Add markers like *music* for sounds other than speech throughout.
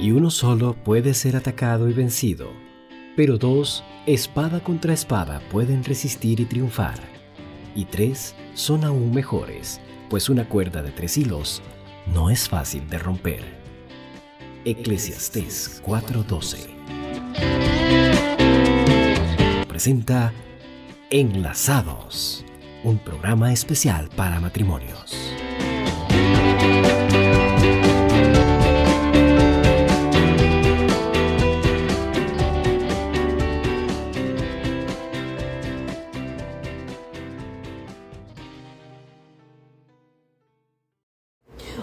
Y uno solo puede ser atacado y vencido, pero dos, espada contra espada, pueden resistir y triunfar. Y tres, son aún mejores, pues una cuerda de tres hilos no es fácil de romper. Eclesiastés 4:12 presenta Enlazados, un programa especial para matrimonios.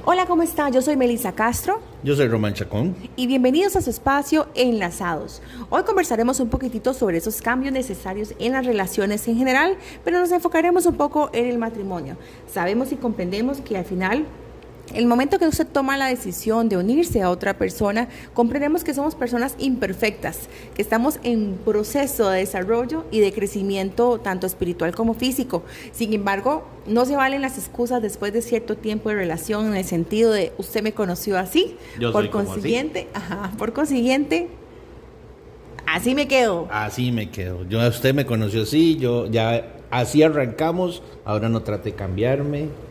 Hola, ¿cómo está? Yo soy Melissa Castro. Yo soy Román Chacón. Y bienvenidos a su espacio Enlazados. Hoy conversaremos un poquitito sobre esos cambios necesarios en las relaciones en general, pero nos enfocaremos un poco en el matrimonio. Sabemos y comprendemos que al final el momento que usted toma la decisión de unirse a otra persona, comprendemos que somos personas imperfectas, que estamos en proceso de desarrollo y de crecimiento tanto espiritual como físico. Sin embargo, no se valen las excusas después de cierto tiempo de relación en el sentido de usted me conoció así, Yo por consiguiente, ajá, por consiguiente, así me quedo. Así me quedo. Yo usted me conoció así, yo ya así arrancamos, ahora no trate de cambiarme.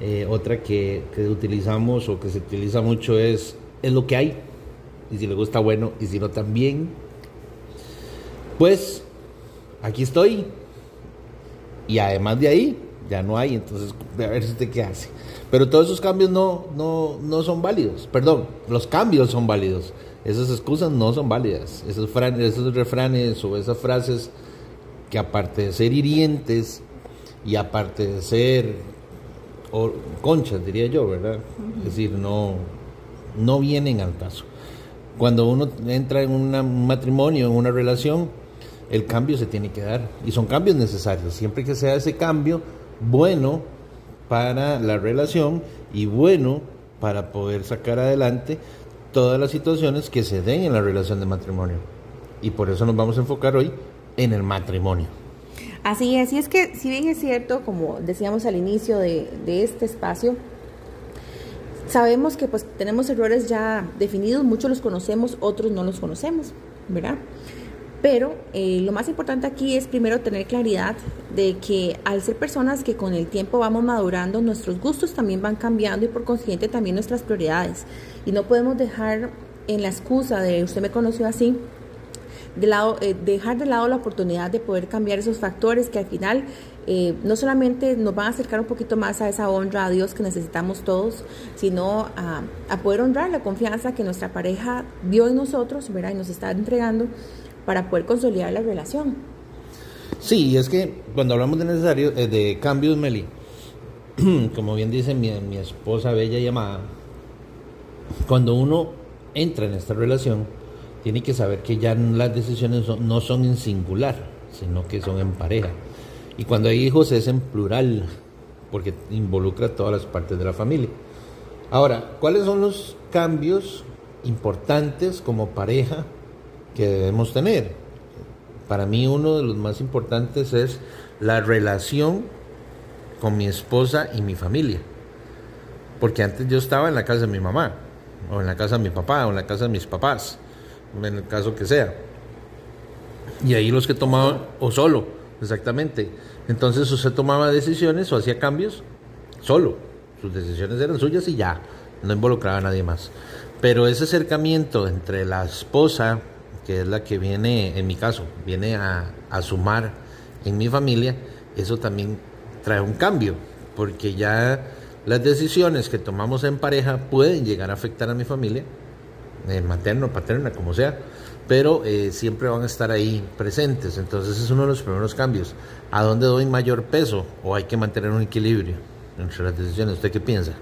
Eh, otra que, que utilizamos o que se utiliza mucho es es lo que hay. Y si le gusta bueno y si no también. Pues aquí estoy. Y además de ahí, ya no hay, entonces a ver si usted qué hace. Pero todos esos cambios no, no, no son válidos. Perdón, los cambios son válidos. Esas excusas no son válidas. Esos, esos refranes o esas frases que aparte de ser hirientes y aparte de ser o, conchas, diría yo, ¿verdad? Es decir, no, no vienen al caso. Cuando uno entra en un matrimonio, en una relación, el cambio se tiene que dar. Y son cambios necesarios. Siempre que sea ese cambio bueno para la relación y bueno para poder sacar adelante todas las situaciones que se den en la relación de matrimonio. Y por eso nos vamos a enfocar hoy en el matrimonio. Así es, y es que si bien es cierto, como decíamos al inicio de, este espacio, sabemos que pues tenemos errores ya definidos, muchos los conocemos, otros no los conocemos, ¿verdad? Pero eh, lo más importante aquí es primero tener claridad de que al ser personas que con el tiempo vamos madurando, nuestros gustos también van cambiando y por consiguiente también nuestras prioridades. Y no podemos dejar en la excusa de usted me conoció así, de lado, eh, dejar de lado la oportunidad de poder cambiar esos factores que al final eh, no solamente nos van a acercar un poquito más a esa honra a Dios que necesitamos todos, sino a, poder honrar la confianza que nuestra pareja vio en nosotros ¿verdad? y nos está entregando para poder consolidar la relación. Sí, es que cuando hablamos de necesario, eh, de cambios, Meli, *clears throat* como bien dice mi, mi esposa bella y amada, cuando uno entra en esta relación, tiene que saber que ya las decisiones no son en singular, sino que son en pareja. Y cuando hay hijos es en plural, porque involucra todas las partes de la familia. Ahora, ¿cuáles son los cambios importantes como pareja que debemos tener? Para mí uno de los más importantes es la relación con mi esposa y mi familia. Porque antes yo estaba en la casa de mi mamá, o en la casa de mi papá, o en la casa de mis papás, en el caso que sea. Y ahí los que tomaban, o solo, exactamente. Entonces usted tomaba decisiones o hacía cambios solo. Sus decisiones eran suyas y ya, no involucraba a nadie más. Pero ese acercamiento entre la esposa, que es la que viene, en mi caso, viene a, a sumar en mi familia, eso también trae un cambio, porque ya las decisiones que tomamos en pareja pueden llegar a afectar a mi familia, eh, materno, paterna, como sea, pero eh, siempre van a estar ahí presentes. Entonces es uno de los primeros cambios. ¿A dónde doy mayor peso? ¿O hay que mantener un equilibrio entre las decisiones? ¿Usted qué piensa?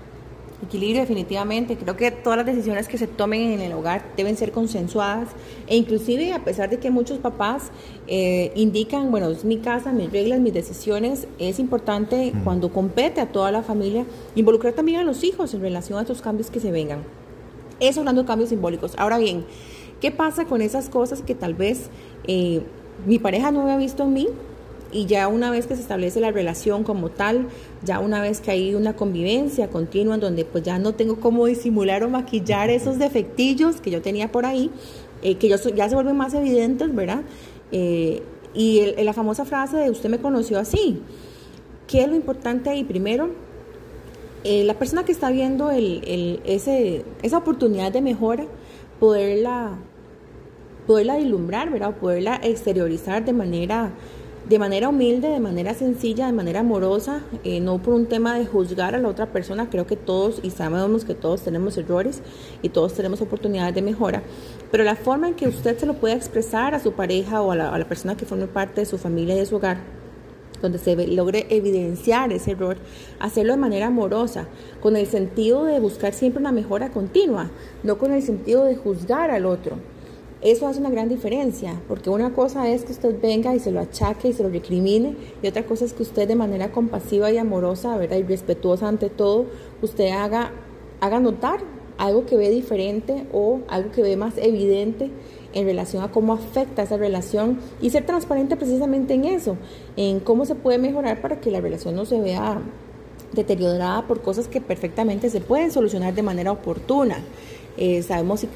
Equilibrio definitivamente. Creo que todas las decisiones que se tomen en el hogar deben ser consensuadas e inclusive a pesar de que muchos papás eh, indican, bueno, es mi casa, mis reglas, mis decisiones, es importante cuando compete a toda la familia involucrar también a los hijos en relación a estos cambios que se vengan. Eso hablando de cambios simbólicos. Ahora bien, ¿qué pasa con esas cosas que tal vez eh, mi pareja no había visto en mí y ya una vez que se establece la relación como tal, ya una vez que hay una convivencia continua en donde pues ya no tengo cómo disimular o maquillar esos defectillos que yo tenía por ahí, eh, que yo, ya se vuelven más evidentes, ¿verdad? Eh, y la famosa frase de usted me conoció así. ¿Qué es lo importante ahí? Primero, eh, la persona que está viendo el, ese, esa oportunidad de mejora, poderla, poderla dilumbrar, ¿verdad? poderla exteriorizar de manera de manera humilde, de manera sencilla, de manera amorosa, eh, no por un tema de juzgar a la otra persona. Creo que todos, y sabemos que todos tenemos errores y todos tenemos oportunidades de mejora, pero la forma en que usted se lo puede expresar a su pareja o a la, persona que forme parte de su familia y de su hogar, donde se logre evidenciar ese error, hacerlo de manera amorosa, con el sentido de buscar siempre una mejora continua, no con el sentido de juzgar al otro. Eso hace una gran diferencia, porque una cosa es que usted venga y se lo achaque y se lo recrimine, y otra cosa es que usted de manera compasiva y amorosa, ¿verdad? y respetuosa ante todo, usted haga, haga notar algo que ve diferente o algo que ve más evidente en relación a cómo afecta esa relación y ser transparente precisamente en eso, en cómo se puede mejorar para que la relación no se vea deteriorada por cosas que perfectamente se pueden solucionar de manera oportuna. Eh, sabemos y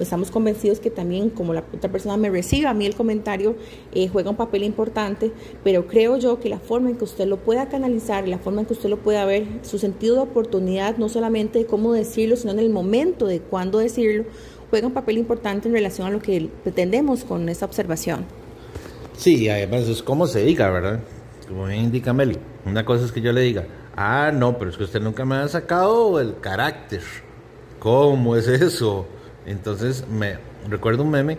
estamos convencidos que también como la otra persona me recibe a mí el comentario eh, juega un papel importante, pero creo yo que la forma en que usted lo pueda canalizar, la forma en que usted lo pueda ver, su sentido de oportunidad, no solamente de cómo decirlo, sino en el momento de cuándo decirlo, juega un papel importante en relación a lo que pretendemos con esa observación. Sí, además es como se diga, ¿verdad? Como indica Meli. Una cosa es que yo le diga, ah, no, pero es que usted nunca me ha sacado el carácter ¿Cómo es eso? Entonces me recuerdo un meme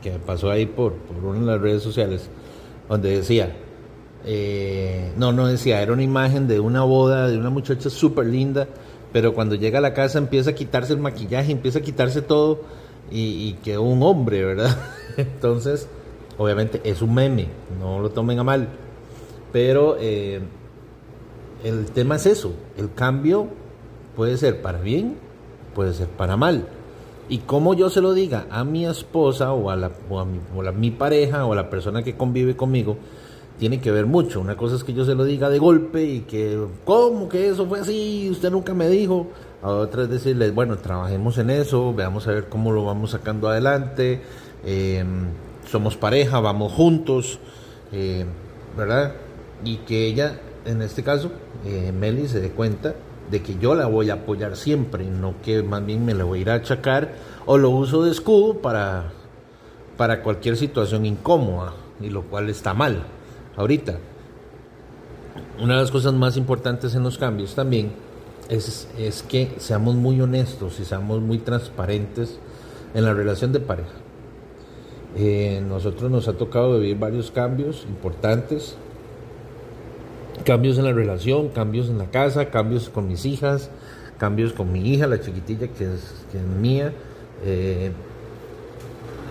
que pasó ahí por, por una de las redes sociales, donde decía, eh, no, no decía, era una imagen de una boda de una muchacha súper linda, pero cuando llega a la casa empieza a quitarse el maquillaje, empieza a quitarse todo y, quedó un hombre, ¿verdad? *laughs* Entonces, obviamente es un meme, no lo tomen a mal, pero eh, el tema es eso, el cambio puede ser para bien puede ser para mal. Y como yo se lo diga a mi esposa o a, la, o a, mi, o mi pareja o a la persona que convive conmigo, tiene que ver mucho. Una cosa es que yo se lo diga de golpe y que, ¿cómo que eso fue así? Usted nunca me dijo. A otra es decirle, bueno, trabajemos en eso, veamos a ver cómo lo vamos sacando adelante. Em, somos pareja, vamos juntos, eh, ¿verdad? Y que ella, en este caso, eh, Meli, se dé cuenta de que yo la voy a apoyar siempre, no que más bien me la voy a ir a achacar o lo uso de escudo para, para cualquier situación incómoda, y lo cual está mal. Ahorita, una de las cosas más importantes en los cambios también es, es que seamos muy honestos y seamos muy transparentes en la relación de pareja. Eh, nosotros nos ha tocado vivir varios cambios importantes cambios en la relación, cambios en la casa, cambios con mis hijas, cambios con mi hija, la chiquitilla que es, mía. Eh,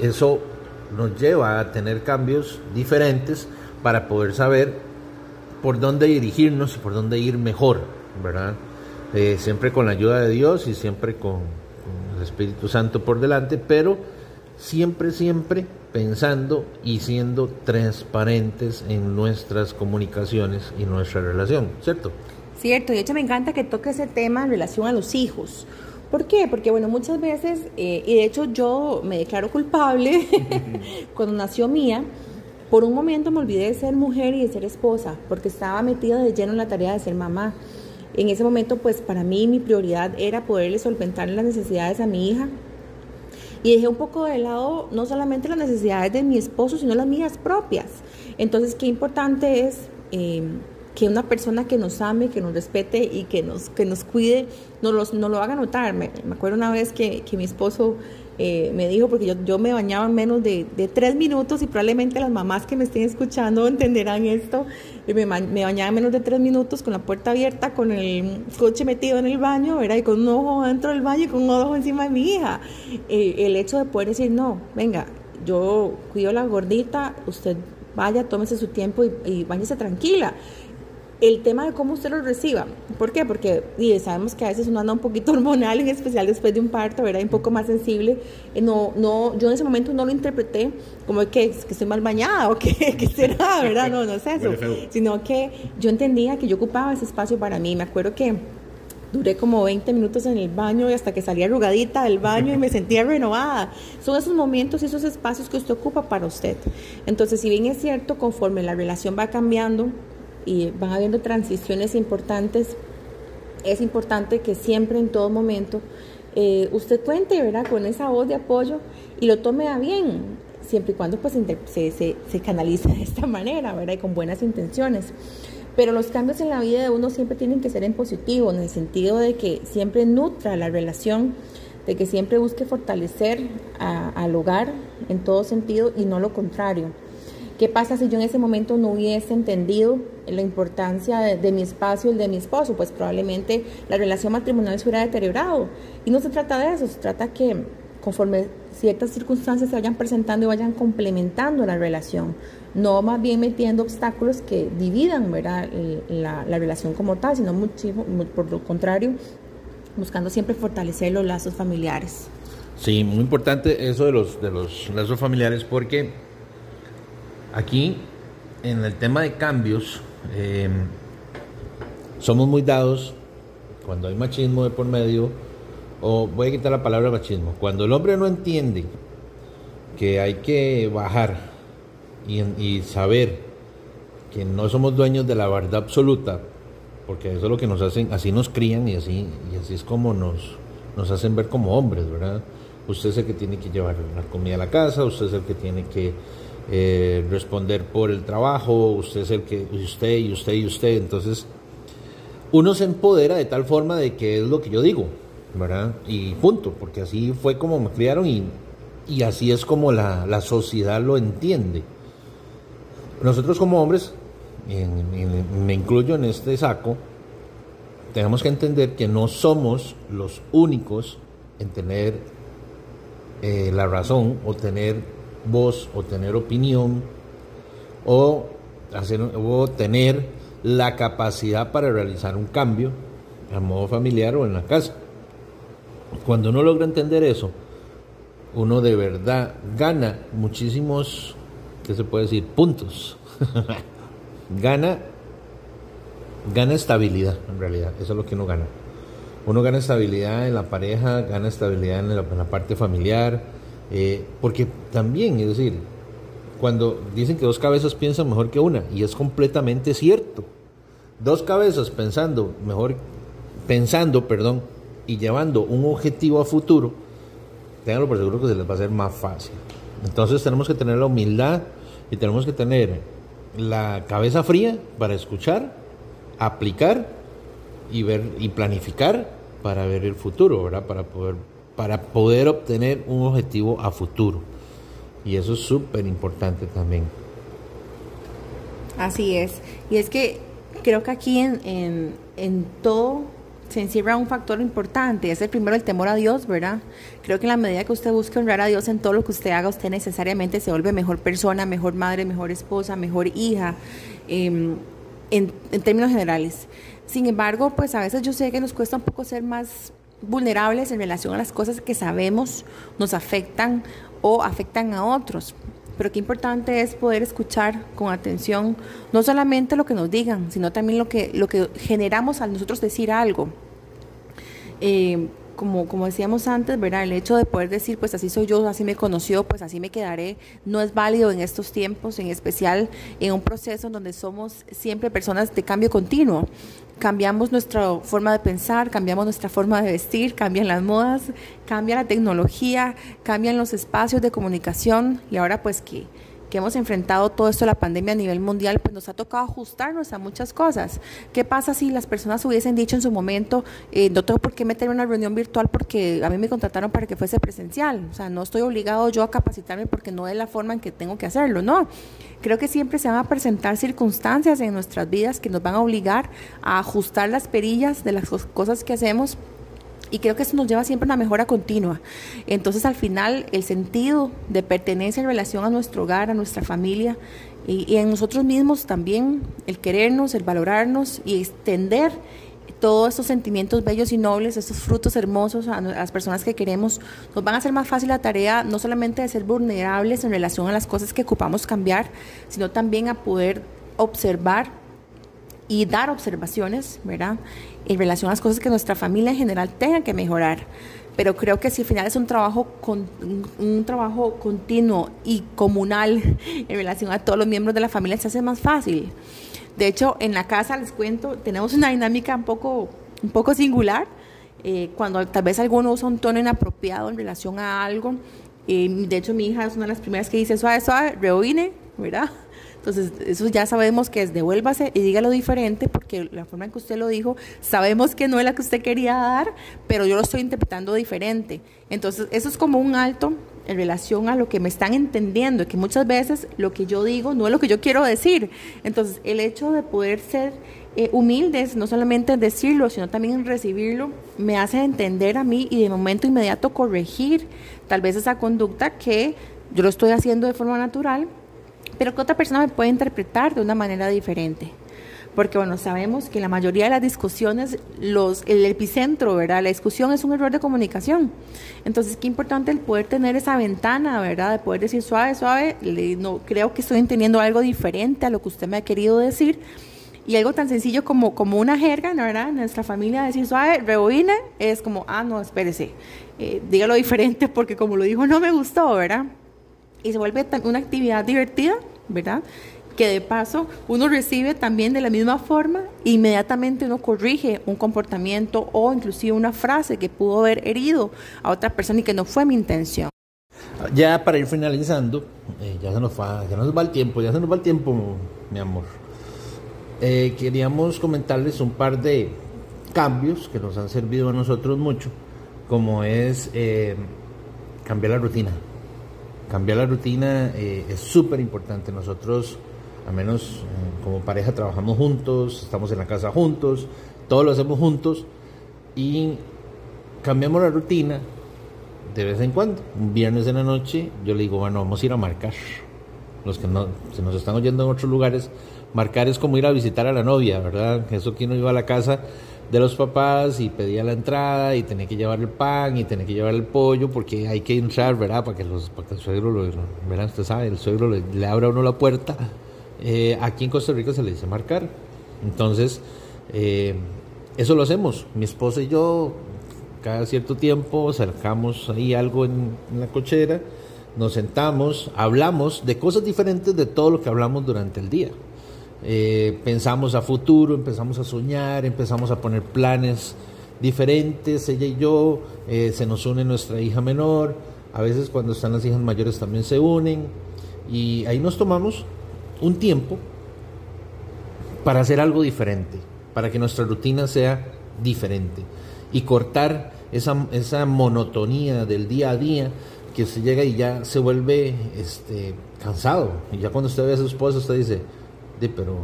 eso nos lleva a tener cambios diferentes para poder saber por dónde dirigirnos y por dónde ir mejor, ¿verdad? Eh, siempre con la ayuda de Dios y siempre con el Espíritu Santo por delante, pero siempre, siempre pensando y siendo transparentes en nuestras comunicaciones y nuestra relación, ¿cierto? Cierto, y de hecho me encanta que toque ese tema en relación a los hijos. ¿Por qué? Porque bueno, muchas veces, eh, y de hecho yo me declaro culpable *laughs* cuando nació Mía, por un momento me olvidé de ser mujer y de ser esposa, porque estaba metida de lleno en la tarea de ser mamá. En ese momento, pues para mí mi prioridad era poderle solventar las necesidades a mi hija, y dejé un poco de lado no solamente las necesidades de mi esposo, sino las mías propias. Entonces, qué importante es eh, que una persona que nos ame, que nos respete y que nos, que nos cuide, nos, los, lo haga notar. Me, acuerdo una vez que, que mi esposo eh, me dijo, porque yo, yo me bañaba en menos de, de, tres minutos y probablemente las mamás que me estén escuchando *laughs* entenderán esto, me, me bañaba en menos de tres minutos con la puerta abierta, con el coche metido en el baño, ¿verdad? Y con un ojo dentro del baño y con un ojo encima de mi hija. El hecho de poder decir, no, venga, yo cuido la gordita, usted vaya, tómese su tiempo y, y váyase tranquila el tema de cómo usted lo reciba. ¿Por qué? Porque y sabemos que a veces uno anda un poquito *laughs* hormonal, en especial después de un parto, ¿verdad? Un poco más sensible. Eh, no, no, yo en ese momento no lo interpreté como que, que estoy mal bañada o que, *laughs* que será, ¿verdad? No, no es eso. Sino que yo entendía que yo ocupaba ese espacio para mí. Me acuerdo que Duré como 20 minutos en el baño y hasta que salí arrugadita del baño y me sentía renovada. Son esos momentos y esos espacios que usted ocupa para usted. Entonces, si bien es cierto, conforme la relación va cambiando y van habiendo transiciones importantes, es importante que siempre, en todo momento, eh, usted cuente ¿verdad? con esa voz de apoyo y lo tome a bien, siempre y cuando pues, se, se, se canalice *laughs* de esta manera ¿verdad? y con buenas intenciones. Pero los cambios en la vida de uno siempre tienen que ser en positivo, en el sentido de que siempre nutra la relación, de que siempre busque fortalecer al hogar en todo sentido y no lo contrario. ¿Qué pasa si yo en ese momento no hubiese entendido la importancia de, de, mi espacio y el de mi esposo? Pues probablemente la relación matrimonial se hubiera deteriorado. Y no se trata de eso, se trata que conforme ciertas circunstancias se vayan presentando y vayan complementando la relación, no más bien metiendo obstáculos que dividan ¿verdad? La, la relación como tal, sino muchísimo, por lo contrario, buscando siempre fortalecer los lazos familiares. Sí, muy importante eso de los, de los lazos familiares porque aquí en el tema de cambios eh, somos muy dados cuando hay machismo de por medio o voy a quitar la palabra machismo, cuando el hombre no entiende que hay que bajar y, saber que no somos dueños de la verdad absoluta, porque eso es lo que nos hacen, así nos crían y así, y así es como nos, nos hacen ver como hombres, ¿verdad? Usted es el que tiene que llevar la comida a la casa, usted es el que tiene que eh, responder por el trabajo, usted es el que, usted y usted y usted, entonces uno se empodera de tal forma de que es lo que yo digo, ¿verdad? Y punto, porque así fue como me criaron y, y así es como la, la, sociedad lo entiende. Nosotros como hombres, me incluyo en este saco, tenemos que entender que no somos los únicos en tener eh, la razón o tener voz o tener opinión o, hacer, o tener la capacidad para realizar un cambio a modo familiar o en la casa. Cuando uno logra entender eso, uno de verdad gana muchísimos, ¿qué se puede decir? Puntos. *laughs* gana, gana estabilidad, en realidad. Eso es lo que uno gana. Uno gana estabilidad en la pareja, gana estabilidad en la, parte familiar, eh, porque también, es decir, cuando dicen que dos cabezas piensan mejor que una, y es completamente cierto. Dos cabezas pensando mejor, pensando, perdón, y llevando un objetivo a futuro, tenganlo por seguro que se les va a hacer más fácil. Entonces tenemos que tener la humildad y tenemos que tener la cabeza fría para escuchar, aplicar y ver y planificar para ver el futuro, ¿verdad? Para poder para poder obtener un objetivo a futuro. Y eso es súper importante también. Así es. Y es que creo que aquí en, en, todo se encierra un factor importante, es el primero el temor a Dios, ¿verdad? Creo que en la medida que usted busque honrar a Dios en todo lo que usted haga, usted necesariamente se vuelve mejor persona, mejor madre, mejor esposa, mejor hija, em, en términos generales. Sin embargo, pues a veces yo sé que nos cuesta un poco ser más vulnerables en relación a las cosas que sabemos nos afectan o afectan a otros pero qué importante es poder escuchar con atención no solamente lo que nos digan, sino también lo que, lo que generamos al nosotros decir algo. Eh, como, como decíamos antes, ¿verdad? El hecho de poder decir, pues así soy yo, así me conoció, pues así me quedaré, no es válido en estos tiempos, en especial en un proceso en donde somos siempre personas de cambio continuo. Cambiamos nuestra forma de pensar, cambiamos nuestra forma de vestir, cambian las modas, cambia la tecnología, cambian los espacios de comunicación. Y ahora pues que que hemos enfrentado todo esto, la pandemia a nivel mundial, pues nos ha tocado ajustarnos a muchas cosas. ¿Qué pasa si las personas hubiesen dicho en su momento, eh, no tengo por qué meterme en una reunión virtual porque a mí me contrataron para que fuese presencial? O sea, no estoy obligado yo a capacitarme porque no es la forma en que tengo que hacerlo, no. Creo que siempre se van a presentar circunstancias en nuestras vidas que nos van a obligar a ajustar las perillas de las cosas que hacemos Y creo que eso nos lleva siempre a una mejora continua. Entonces, al final, el sentido de pertenencia en relación a nuestro hogar, a nuestra familia y, y en nosotros mismos también, el querernos, el valorarnos y extender todos estos sentimientos bellos y nobles, estos frutos hermosos a, las personas que queremos, nos van a hacer más fácil la tarea no solamente de ser vulnerables en relación a las cosas que ocupamos cambiar, sino también a poder observar y dar observaciones, ¿verdad? En relación a las cosas que nuestra familia en general tenga que mejorar. Pero creo que si al final es un trabajo, con, un trabajo continuo y comunal en relación a todos los miembros de la familia, se hace más fácil. De hecho, en la casa, les cuento, tenemos una dinámica un poco, un poco singular. Eh, cuando tal vez alguno usa un tono inapropiado en relación a algo. Eh, de hecho, mi hija es una de las primeras que dice, suave, suave, reoine, ¿verdad? Entonces, eso ya sabemos que es devuélvase y dígalo diferente, porque la forma en que usted lo dijo, sabemos que no es la que usted quería dar, pero yo lo estoy interpretando diferente. Entonces, eso es como un alto en relación a lo que me están entendiendo, que muchas veces lo que yo digo no es lo que yo quiero decir. Entonces, el hecho de poder ser eh, humildes, no solamente decirlo, sino también recibirlo, me hace entender a mí y de momento inmediato corregir tal vez esa conducta que yo lo estoy haciendo de forma natural, pero que otra persona me puede interpretar de una manera diferente porque bueno, sabemos que la mayoría de las discusiones, los, el epicentro, ¿verdad? La discusión es un error de comunicación. Entonces, qué importante el poder tener esa ventana, ¿verdad? De poder decir suave, suave, no, creo que estoy entendiendo algo diferente a lo que usted me ha querido decir. Y algo tan sencillo como, como una jerga, ¿verdad? En nuestra familia decir suave, reboine, es como, ah, no, espérese, eh, dígalo diferente porque como lo dijo no me gustó, ¿verdad? Y se vuelve una actividad divertida, ¿verdad? que de paso uno recibe también de la misma forma, inmediatamente uno corrige un comportamiento o inclusive una frase que pudo haber herido a otra persona y que no fue mi intención. Ya para ir finalizando, eh, ya, se nos va, ya nos va el tiempo, ya se nos va el tiempo, mi amor. Eh, queríamos comentarles un par de cambios que nos han servido a nosotros mucho, como es eh, cambiar la rutina. Cambiar la rutina es súper importante. Nosotros al menos eh, como pareja trabajamos juntos, estamos en la casa juntos, todo lo hacemos juntos y cambiamos la rutina de vez en cuando. Un viernes en la noche yo le digo, bueno, vamos a ir a marcar. Los que no, se nos están oyendo en otros lugares, marcar es como ir a visitar a la novia, ¿verdad? Eso que uno iba a la casa de los papás y pedía la entrada y tenía que llevar el pan y tenía que llevar el pollo porque hay que entrar, ¿verdad? Para que, los, para que el suegro, lo, ¿verdad? Usted sabe, el suegro le, le abra uno la puerta eh, aquí en Costa Rica se le dice marcar. Entonces, eh, eso lo hacemos. Mi esposa y yo, cada cierto tiempo, sacamos ahí algo en, la cochera, nos sentamos, hablamos de cosas diferentes de todo lo que hablamos durante el día. Eh, pensamos a futuro, empezamos a soñar, empezamos a poner planes diferentes, ella y yo, se nos une nuestra hija menor, a veces cuando están las hijas mayores también se unen, y ahí nos tomamos un tiempo para hacer algo diferente, para que nuestra rutina sea diferente y cortar esa, esa monotonía del día a día que se llega y ya se vuelve este, cansado. Y ya cuando usted ve a su esposa, usted dice, de, pero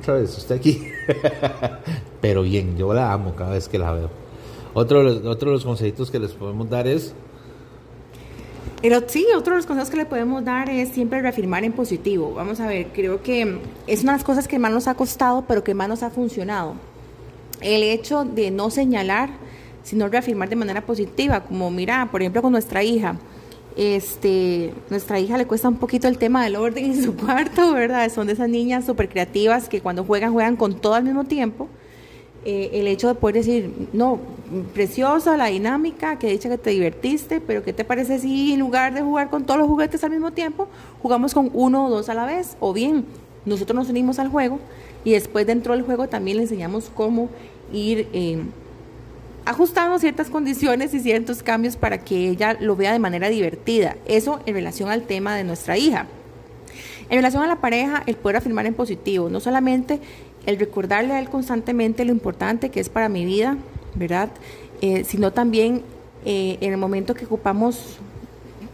otra vez, usted aquí. *laughs* pero bien, yo la amo cada vez que la veo. Otro, otro de los consejitos que les podemos dar es pero sí, otro de los consejos que le podemos dar es siempre reafirmar en positivo. Vamos a ver, creo que es una de las cosas que más nos ha costado, pero que más nos ha funcionado. El hecho de no señalar, sino reafirmar de manera positiva, como mira, por ejemplo, con nuestra hija. Este, nuestra hija le cuesta un poquito el tema del orden en su *laughs* cuarto, ¿verdad? Son de esas niñas súper creativas que cuando juegan, juegan con todo al mismo tiempo. Eh, el hecho de poder decir, no, preciosa la dinámica, que dicha que te divertiste, pero ¿qué te parece si en lugar de jugar con todos los juguetes al mismo tiempo, jugamos con uno o dos a la vez? O bien, nosotros nos unimos al juego y después dentro del juego también le enseñamos cómo ir eh, ajustando ciertas condiciones y ciertos cambios para que ella lo vea de manera divertida. Eso en relación al tema de nuestra hija. En relación a la pareja, el poder afirmar en positivo, no solamente el recordarle a él constantemente lo importante que es para mi vida, ¿verdad? Eh, sino también eh, en el momento que ocupamos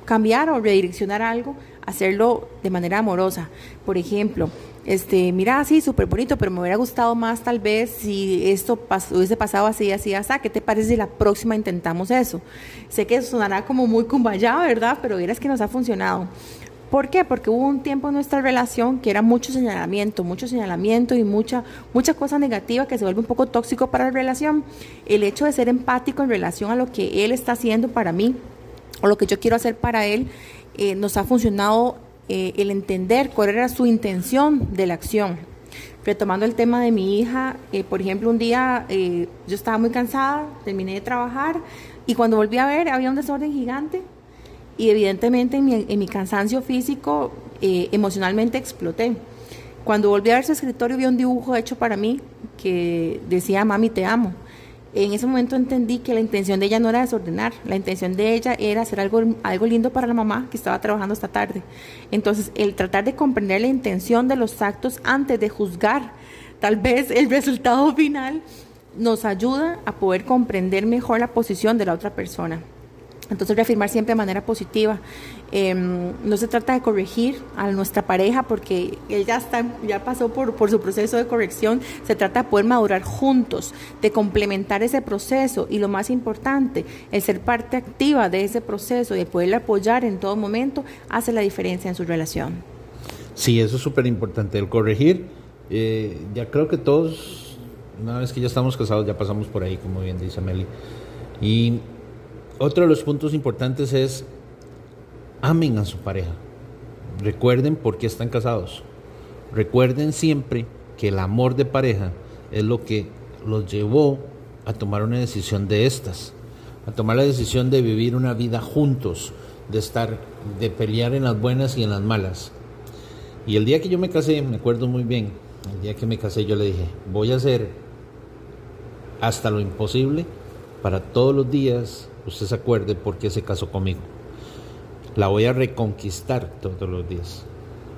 cambiar o redireccionar algo, hacerlo de manera amorosa. Por ejemplo, este, mira, sí, súper bonito, pero me hubiera gustado más tal vez si esto hubiese pasado así, así, así, ¿qué te parece la próxima intentamos eso? Sé que sonará como muy cumbaya, ¿verdad? Pero es que nos ha funcionado. ¿Por qué? Porque hubo un tiempo en nuestra relación que era mucho señalamiento, mucho señalamiento y mucha, mucha cosa negativa que se vuelve un poco tóxico para la relación. El hecho de ser empático en relación a lo que él está haciendo para mí o lo que yo quiero hacer para él, eh, nos ha funcionado eh, el entender cuál era su intención de la acción. Retomando el tema de mi hija, eh, por ejemplo, un día yo estaba muy cansada, terminé de trabajar y cuando volví a ver había un desorden gigante y evidentemente en mi, cansancio físico, eh, emocionalmente exploté. Cuando volví a ver su escritorio vi un dibujo hecho para mí que decía, mami, te amo. En ese momento entendí que la intención de ella no era desordenar, la intención de ella era hacer algo, algo lindo para la mamá que estaba trabajando esta tarde. Entonces, el tratar de comprender la intención de los actos antes de juzgar tal vez el resultado final nos ayuda a poder comprender mejor la posición de la otra persona. Entonces reafirmar siempre de manera positiva. Em, no se trata de corregir a nuestra pareja porque él ya, está, ya pasó por, su proceso de corrección. Se trata de poder madurar juntos, de complementar ese proceso y lo más importante, el ser parte activa de ese proceso y de poderle apoyar en todo momento hace la diferencia en su relación. Sí, eso es súper importante. El corregir, eh, ya creo que todos, una vez que ya estamos casados, ya pasamos por ahí, como bien dice Meli. Y otro de los puntos importantes es amen a su pareja. Recuerden por qué están casados. Recuerden siempre que el amor de pareja es lo que los llevó a tomar una decisión de estas, a tomar la decisión de vivir una vida juntos, de estar, de pelear en las buenas y en las malas. Y el día que yo me casé, me acuerdo muy bien, el día que me casé yo le dije, voy a hacer hasta lo imposible para todos los días usted se acuerde por qué se casó conmigo. La voy a reconquistar todos los días.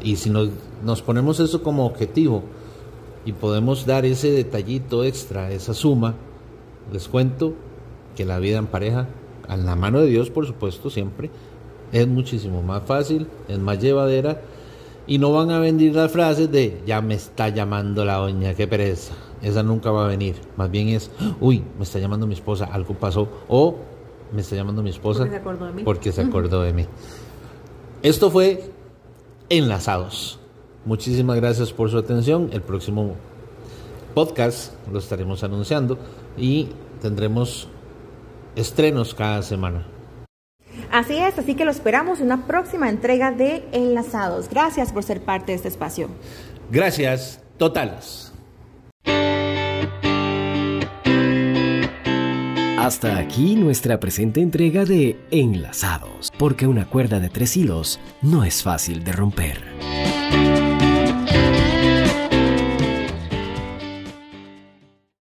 Y si nos, nos ponemos eso como objetivo y podemos dar ese detallito extra, esa suma, les cuento que la vida en pareja, en la mano de Dios por supuesto siempre, es muchísimo más fácil, es más llevadera y no van a venir las frases de ya me está llamando la doña, qué pereza. Esa nunca va a venir. Más bien es, uy, me está llamando mi esposa, algo pasó. O me está llamando mi esposa. Porque se acordó de mí. Porque se acordó de mí. Esto fue Enlazados. Muchísimas gracias por su atención. El próximo podcast lo estaremos anunciando y tendremos estrenos cada semana. Así es, así que lo esperamos en una próxima entrega de Enlazados. Gracias por ser parte de este espacio. Gracias, totales. Hasta aquí nuestra presente entrega de Enlazados, porque una cuerda de tres hilos no es fácil de romper.